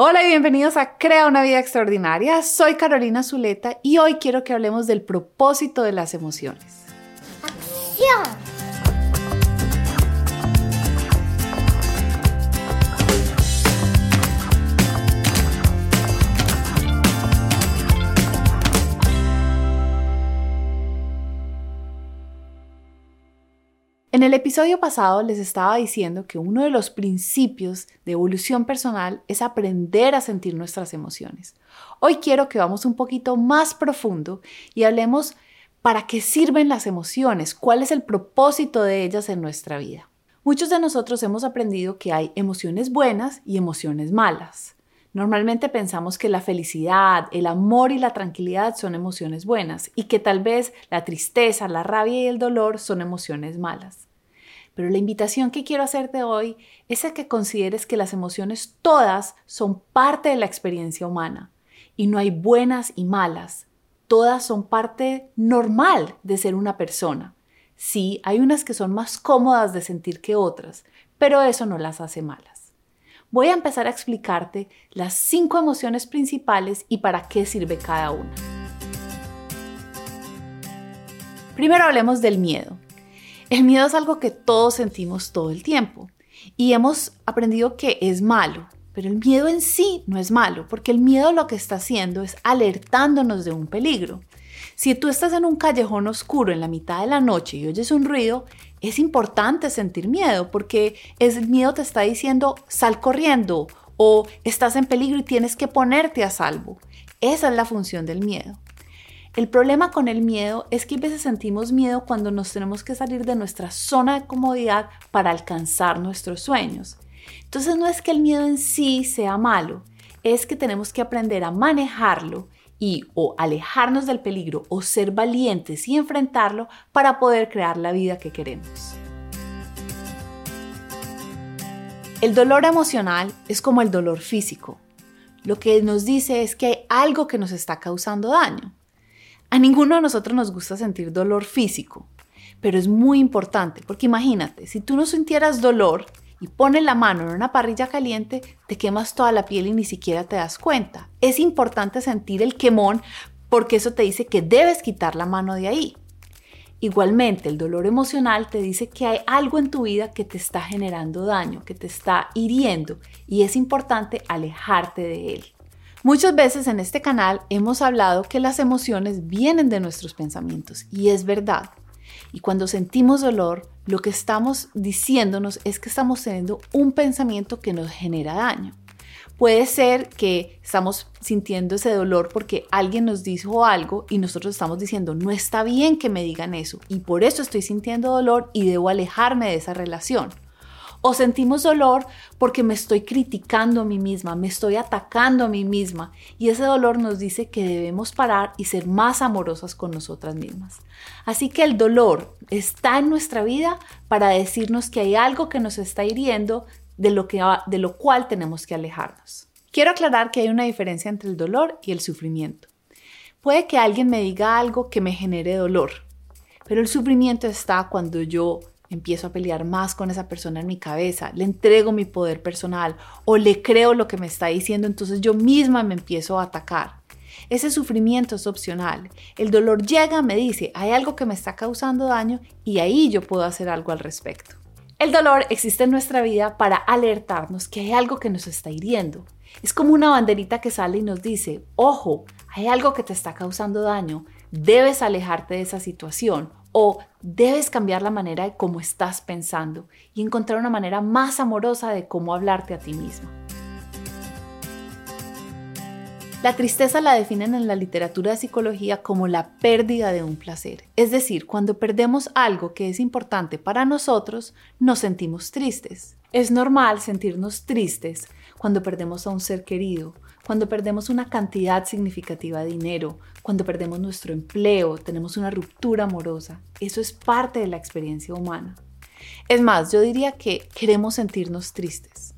Hola y bienvenidos a Crea una vida extraordinaria. Soy Carolina Zuleta y hoy quiero que hablemos del propósito de las emociones. ¡Acción! En el episodio pasado les estaba diciendo que uno de los principios de evolución personal es aprender a sentir nuestras emociones. Hoy quiero que vamos un poquito más profundo y hablemos para qué sirven las emociones, cuál es el propósito de ellas en nuestra vida. Muchos de nosotros hemos aprendido que hay emociones buenas y emociones malas. Normalmente pensamos que la felicidad, el amor y la tranquilidad son emociones buenas y que tal vez la tristeza, la rabia y el dolor son emociones malas. Pero la invitación que quiero hacerte hoy es a que consideres que las emociones todas son parte de la experiencia humana y no hay buenas y malas. Todas son parte normal de ser una persona. Sí, hay unas que son más cómodas de sentir que otras, pero eso no las hace malas. Voy a empezar a explicarte las cinco emociones principales y para qué sirve cada una. Primero hablemos del miedo. El miedo es algo que todos sentimos todo el tiempo y hemos aprendido que es malo, pero el miedo en sí no es malo, porque el miedo lo que está haciendo es alertándonos de un peligro. Si tú estás en un callejón oscuro en la mitad de la noche y oyes un ruido, es importante sentir miedo porque el miedo te está diciendo sal corriendo o estás en peligro y tienes que ponerte a salvo. Esa es la función del miedo. El problema con el miedo es que a veces sentimos miedo cuando nos tenemos que salir de nuestra zona de comodidad para alcanzar nuestros sueños. Entonces no es que el miedo en sí sea malo, es que tenemos que aprender a manejarlo y o alejarnos del peligro o ser valientes y enfrentarlo para poder crear la vida que queremos. El dolor emocional es como el dolor físico. Lo que nos dice es que hay algo que nos está causando daño. A ninguno de nosotros nos gusta sentir dolor físico, pero es muy importante porque imagínate, si tú no sintieras dolor y pones la mano en una parrilla caliente, te quemas toda la piel y ni siquiera te das cuenta. Es importante sentir el quemón porque eso te dice que debes quitar la mano de ahí. Igualmente, el dolor emocional te dice que hay algo en tu vida que te está generando daño, que te está hiriendo y es importante alejarte de él. Muchas veces en este canal hemos hablado que las emociones vienen de nuestros pensamientos y es verdad. Y cuando sentimos dolor, lo que estamos diciéndonos es que estamos teniendo un pensamiento que nos genera daño. Puede ser que estamos sintiendo ese dolor porque alguien nos dijo algo y nosotros estamos diciendo, no está bien que me digan eso y por eso estoy sintiendo dolor y debo alejarme de esa relación. O sentimos dolor porque me estoy criticando a mí misma, me estoy atacando a mí misma. Y ese dolor nos dice que debemos parar y ser más amorosas con nosotras mismas. Así que el dolor está en nuestra vida para decirnos que hay algo que nos está hiriendo de lo, que, de lo cual tenemos que alejarnos. Quiero aclarar que hay una diferencia entre el dolor y el sufrimiento. Puede que alguien me diga algo que me genere dolor, pero el sufrimiento está cuando yo empiezo a pelear más con esa persona en mi cabeza, le entrego mi poder personal o le creo lo que me está diciendo, entonces yo misma me empiezo a atacar. Ese sufrimiento es opcional. El dolor llega, me dice, hay algo que me está causando daño y ahí yo puedo hacer algo al respecto. El dolor existe en nuestra vida para alertarnos que hay algo que nos está hiriendo. Es como una banderita que sale y nos dice, ojo, hay algo que te está causando daño, debes alejarte de esa situación o debes cambiar la manera de cómo estás pensando y encontrar una manera más amorosa de cómo hablarte a ti misma. La tristeza la definen en la literatura de psicología como la pérdida de un placer. Es decir, cuando perdemos algo que es importante para nosotros, nos sentimos tristes. Es normal sentirnos tristes cuando perdemos a un ser querido, cuando perdemos una cantidad significativa de dinero, cuando perdemos nuestro empleo, tenemos una ruptura amorosa. Eso es parte de la experiencia humana. Es más, yo diría que queremos sentirnos tristes.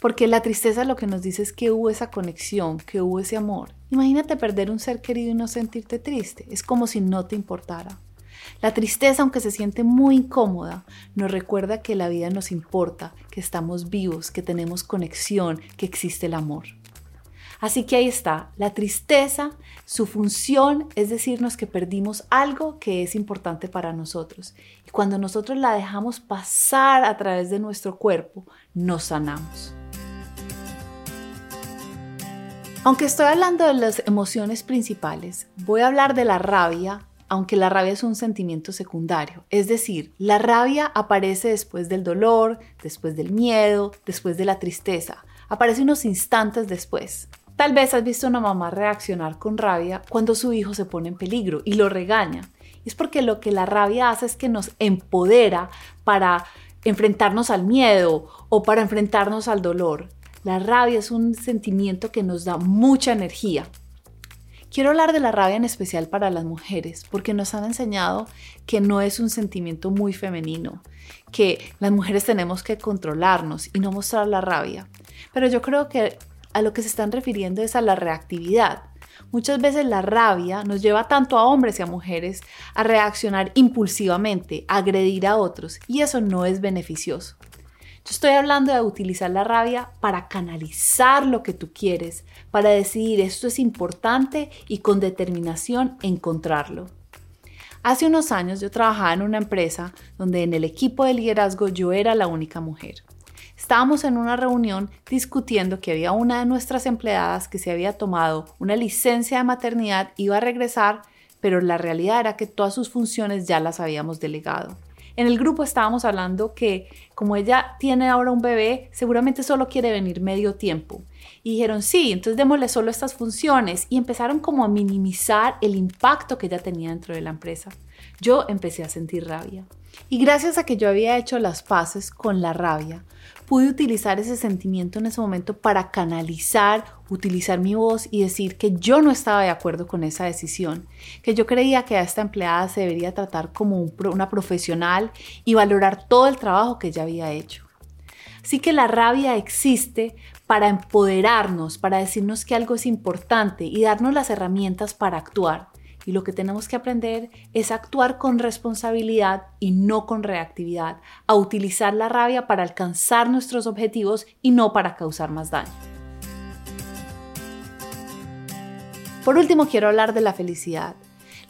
Porque la tristeza lo que nos dice es que hubo esa conexión, que hubo ese amor. Imagínate perder un ser querido y no sentirte triste. Es como si no te importara. La tristeza, aunque se siente muy incómoda, nos recuerda que la vida nos importa, que estamos vivos, que tenemos conexión, que existe el amor. Así que ahí está, la tristeza, su función es decirnos que perdimos algo que es importante para nosotros. Y cuando nosotros la dejamos pasar a través de nuestro cuerpo, nos sanamos. Aunque estoy hablando de las emociones principales, voy a hablar de la rabia, aunque la rabia es un sentimiento secundario. Es decir, la rabia aparece después del dolor, después del miedo, después de la tristeza. Aparece unos instantes después. Tal vez has visto a una mamá reaccionar con rabia cuando su hijo se pone en peligro y lo regaña. Es porque lo que la rabia hace es que nos empodera para enfrentarnos al miedo o para enfrentarnos al dolor. La rabia es un sentimiento que nos da mucha energía. Quiero hablar de la rabia en especial para las mujeres, porque nos han enseñado que no es un sentimiento muy femenino, que las mujeres tenemos que controlarnos y no mostrar la rabia. Pero yo creo que a lo que se están refiriendo es a la reactividad. Muchas veces la rabia nos lleva tanto a hombres y a mujeres a reaccionar impulsivamente, agredir a otros, y eso no es beneficioso. Yo estoy hablando de utilizar la rabia para canalizar lo que tú quieres, para decidir esto es importante y con determinación encontrarlo. Hace unos años yo trabajaba en una empresa donde en el equipo de liderazgo yo era la única mujer. Estábamos en una reunión discutiendo que había una de nuestras empleadas que se había tomado una licencia de maternidad, iba a regresar, pero la realidad era que todas sus funciones ya las habíamos delegado. En el grupo estábamos hablando que como ella tiene ahora un bebé, seguramente solo quiere venir medio tiempo. Y dijeron, sí, entonces démosle solo estas funciones. Y empezaron como a minimizar el impacto que ella tenía dentro de la empresa. Yo empecé a sentir rabia. Y gracias a que yo había hecho las paces con la rabia, pude utilizar ese sentimiento en ese momento para canalizar, utilizar mi voz y decir que yo no estaba de acuerdo con esa decisión, que yo creía que a esta empleada se debería tratar como una profesional y valorar todo el trabajo que ella había hecho. Así que la rabia existe para empoderarnos, para decirnos que algo es importante y darnos las herramientas para actuar. Y lo que tenemos que aprender es actuar con responsabilidad y no con reactividad, a utilizar la rabia para alcanzar nuestros objetivos y no para causar más daño. Por último, quiero hablar de la felicidad.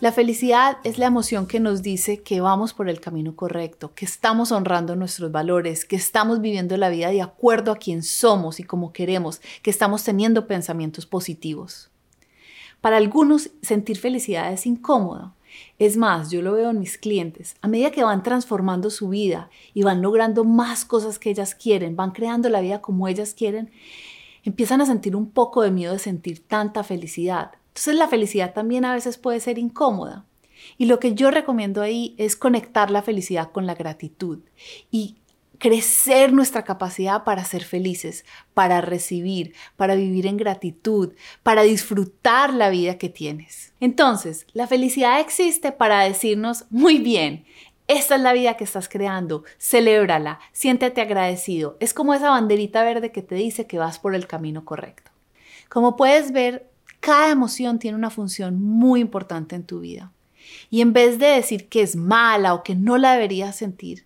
La felicidad es la emoción que nos dice que vamos por el camino correcto, que estamos honrando nuestros valores, que estamos viviendo la vida de acuerdo a quién somos y como queremos, que estamos teniendo pensamientos positivos. Para algunos, sentir felicidad es incómodo. Es más, yo lo veo en mis clientes. A medida que van transformando su vida y van logrando más cosas que ellas quieren, van creando la vida como ellas quieren, empiezan a sentir un poco de miedo de sentir tanta felicidad. Entonces la felicidad también a veces puede ser incómoda. Y lo que yo recomiendo ahí es conectar la felicidad con la gratitud y crecer nuestra capacidad para ser felices, para recibir, para vivir en gratitud, para disfrutar la vida que tienes. Entonces, la felicidad existe para decirnos, muy bien, esta es la vida que estás creando, celébrala, siéntete agradecido. Es como esa banderita verde que te dice que vas por el camino correcto. Como puedes ver, cada emoción tiene una función muy importante en tu vida. Y en vez de decir que es mala o que no la deberías sentir,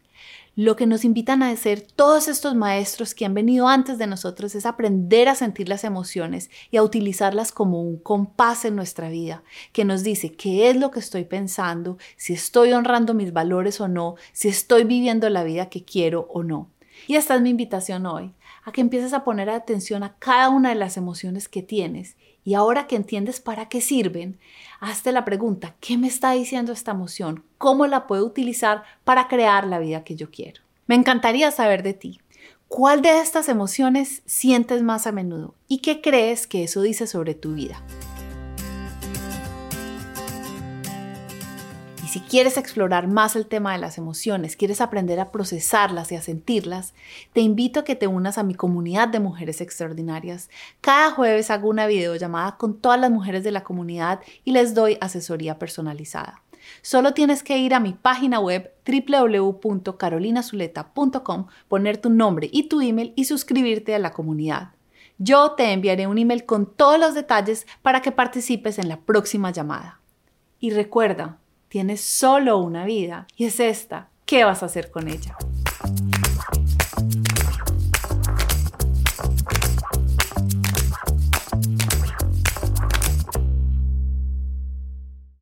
lo que nos invitan a hacer todos estos maestros que han venido antes de nosotros es aprender a sentir las emociones y a utilizarlas como un compás en nuestra vida, que nos dice qué es lo que estoy pensando, si estoy honrando mis valores o no, si estoy viviendo la vida que quiero o no. Y esta es mi invitación hoy, a que empieces a poner atención a cada una de las emociones que tienes y ahora que entiendes para qué sirven, hazte la pregunta, ¿qué me está diciendo esta emoción? ¿Cómo la puedo utilizar para crear la vida que yo quiero? Me encantaría saber de ti. ¿Cuál de estas emociones sientes más a menudo? ¿Y qué crees que eso dice sobre tu vida? Si quieres explorar más el tema de las emociones, quieres aprender a procesarlas y a sentirlas, te invito a que te unas a mi comunidad de mujeres extraordinarias. Cada jueves hago una videollamada con todas las mujeres de la comunidad y les doy asesoría personalizada. Solo tienes que ir a mi página web www.carolinazuleta.com, poner tu nombre y tu email y suscribirte a la comunidad. Yo te enviaré un email con todos los detalles para que participes en la próxima llamada. Y recuerda, Tienes solo una vida y es esta. ¿Qué vas a hacer con ella?